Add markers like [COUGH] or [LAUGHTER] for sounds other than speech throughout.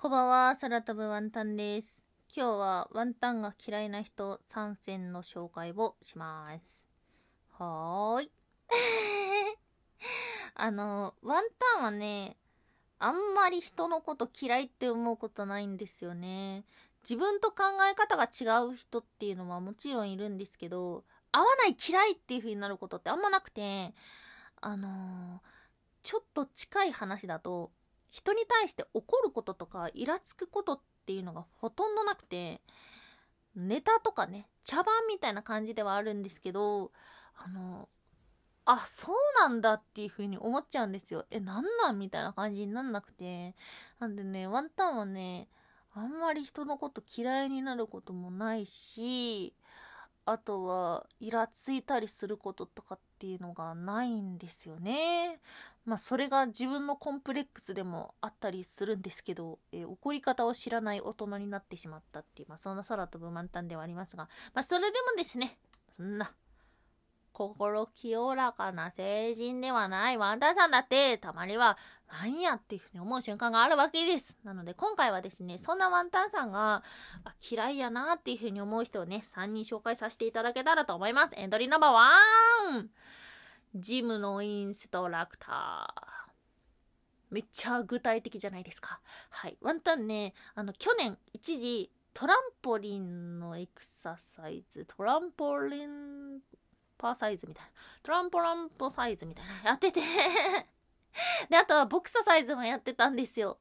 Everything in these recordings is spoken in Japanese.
こんばんは、空飛ぶワンタンです。今日はワンタンが嫌いな人参戦の紹介をします。はーい。あの、ワンタンはね、あんまり人のこと嫌いって思うことないんですよね。自分と考え方が違う人っていうのはもちろんいるんですけど、合わない嫌いっていう風になることってあんまなくて、あのちょっと近い話だと、人に対して怒ることとかイラつくことっていうのがほとんどなくてネタとかね茶番みたいな感じではあるんですけどあのあそうなんだっていう風に思っちゃうんですよ。えなんなんみたいな感じになんなくて。なんでねワンタンはねあんまり人のこと嫌いになることもないしあとはイラついたりすることとかっていうのがないんですよね。まあそれが自分のコンプレックスでもあったりするんですけど、えー怒り方を知らない大人になってしまったっていう、まあそんな空飛ぶ満タンではありますが、まあそれでもですね、そんな、心清らかな成人ではないワンタンさんだって、たまには、なんやっていうふうに思う瞬間があるわけです。なので今回はですね、そんなワンタンさんが、嫌いやなっていうふうに思う人をね、3人紹介させていただけたらと思います。エントリーナンバーワンジムのインストラクター。めっちゃ具体的じゃないですか。はい。ワンタンね、あの、去年一時、トランポリンのエクササイズ、トランポリンパーサイズみたいな、トランポランポサイズみたいな、やってて [LAUGHS] で、あとはボクササイズもやってたんですよ。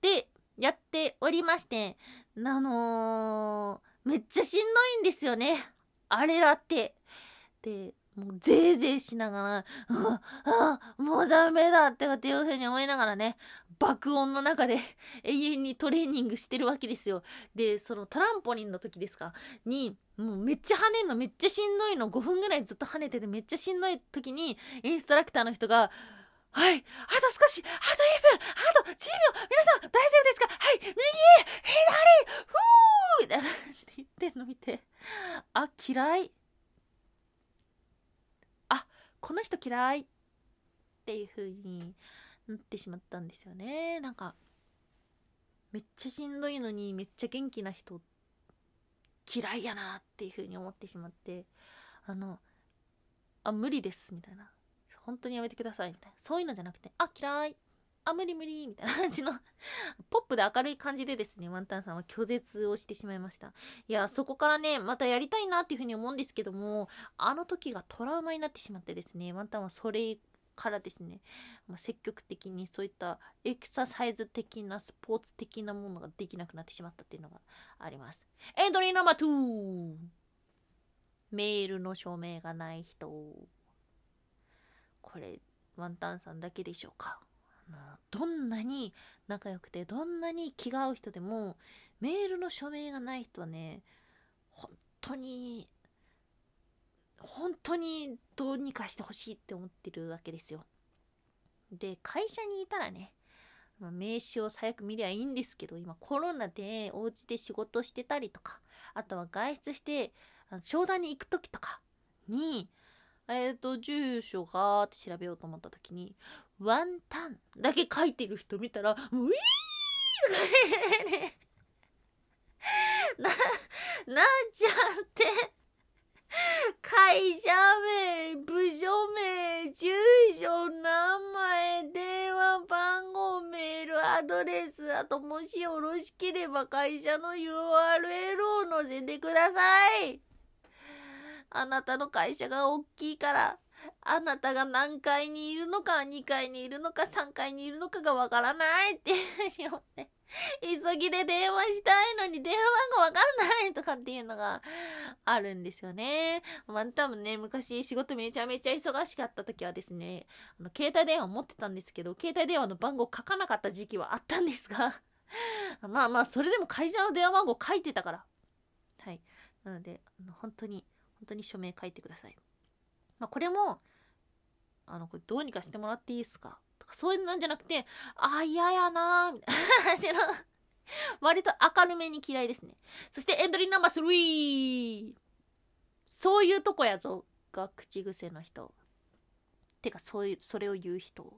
で、やっておりまして、あのーめっちゃしんどいんですよね。あれだって。で、もうぜいぜいしながら、ああもうダメだってっていうふうに思いながらね、爆音の中で永遠にトレーニングしてるわけですよ。で、そのトランポリンの時ですか？に、もうめっちゃ跳ねんのめっちゃしんどいの5分ぐらいずっと跳ねててめっちゃしんどい時にインストラクターの人がはい、あと少し、あと1分、あと10秒、皆さん大丈夫ですか？はい、右、左、ふーみたいな感じで言ってんの見て、あ、嫌い。この人嫌いっていう風になってしまったんですよね。なんか、めっちゃしんどいのにめっちゃ元気な人嫌いやなっていう風に思ってしまって、あの、あ、無理ですみたいな。本当にやめてくださいみたいな。そういうのじゃなくて、あ、嫌い。あ、無理無理みたいな感じの、ポップで明るい感じでですね、ワンタンさんは拒絶をしてしまいました。いや、そこからね、またやりたいなっていうふうに思うんですけども、あの時がトラウマになってしまってですね、ワンタンはそれからですね、まあ、積極的にそういったエクササイズ的なスポーツ的なものができなくなってしまったっていうのがあります。エントリーナンバー2メールの署名がない人。これ、ワンタンさんだけでしょうかあどんなに仲良くて、どんなに気が合う人でも、メールの署名がない人はね、本当に、本当にどうにかしてほしいって思ってるわけですよ。で、会社にいたらね、名刺を最悪見りゃいいんですけど、今コロナでお家で仕事してたりとか、あとは外出して、商談に行く時とかに、えっ、と、住所がーって調べようと思った時に、ワンタンだけ書いてる人見たら、ウィーとかね、な、なっちゃって、会社名、部署名、住所、名前、電話番号、メール、アドレス、あともしよろしければ会社の URL を載せてください。あなたの会社が大きいから、あなたが何階にいるのか、2階にいるのか、3階にいるのかがわからないっていうふうに、急ぎで電話したいのに電話番号わかんないとかっていうのがあるんですよね。まあ多分ね、昔仕事めちゃめちゃ忙しかった時はですね、あの携帯電話持ってたんですけど、携帯電話の番号書かなかった時期はあったんですが、まあまあ、それでも会社の電話番号書いてたから。はい。なので、あの本当に、本当に署名書いてください。まあこれも、あの、これどうにかしてもらっていいですか？とかそういうなんじゃなくて、あ、嫌やなーみたいな話の、割と明るめに嫌いですね。そしてエントリーナンバー 3! そういうとこやぞが口癖の人。てか、そういう、それを言う人。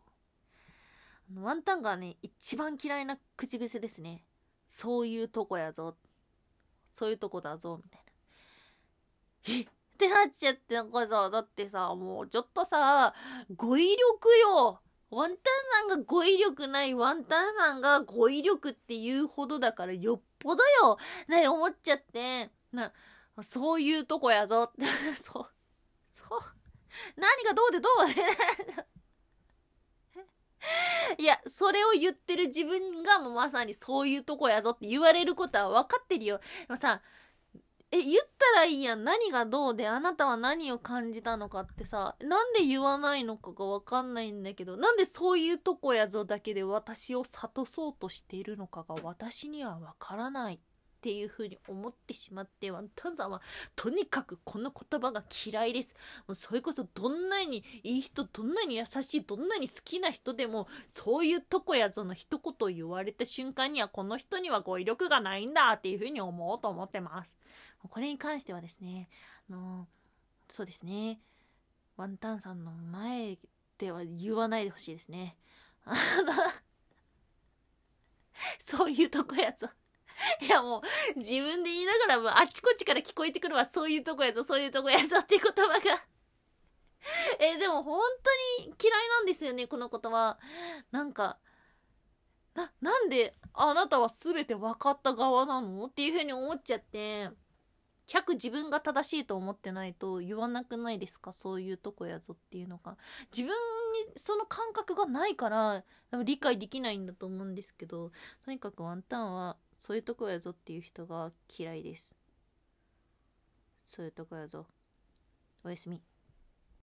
ワンタンがね、一番嫌いな口癖ですね。そういうとこやぞ。そういうとこだぞ、みたいな。え？ってなっちゃってなんかさ、だってさ、もうちょっとさ、語彙力よワンタンさんが語彙力ないワンタンさんが語彙力って言うほどだからよっぽどよね思っちゃって、な、そういうとこやぞ。[LAUGHS] そう。そう。何がどうでどう [LAUGHS] いや、それを言ってる自分がもうまさにそういうとこやぞって言われることは分かってるよ。でもさ、え、言ったらいいやん。何がどうで、あなたは何を感じたのかってさ、なんで言わないのかがわかんないんだけど、なんでそういうとこやぞだけで私を諭そうとしているのかが私にはわからない。っていう風に思ってしまってワンタンさんはとにかくこの言葉が嫌いです。もうそれこそどんなにいい人どんなに優しいどんなに好きな人でもそういうとこやぞの一言言われた瞬間にはこの人には語彙力がないんだっていう風に思おうと思ってます。これに関してはですねあのそうですねワンタンさんの前では言わないでほしいですね。あのそういうとこやぞ。いやもう、自分で言いながらもあっちこっちから聞こえてくるわ、そういうとこやぞ、そういうとこやぞ [LAUGHS] っていう言葉が。え、でも本当に嫌いなんですよね、この言葉。なんか、な、なんであなたは全て分かった側なの？っていう風に思っちゃって、100自分が正しいと思ってないと言わなくないですか？そういうとこやぞっていうのが。自分にその感覚がないから理解できないんだと思うんですけど、とにかくワンタンはそういうとこやぞっていう人が嫌いです。そういうとこやぞ。おやすみ。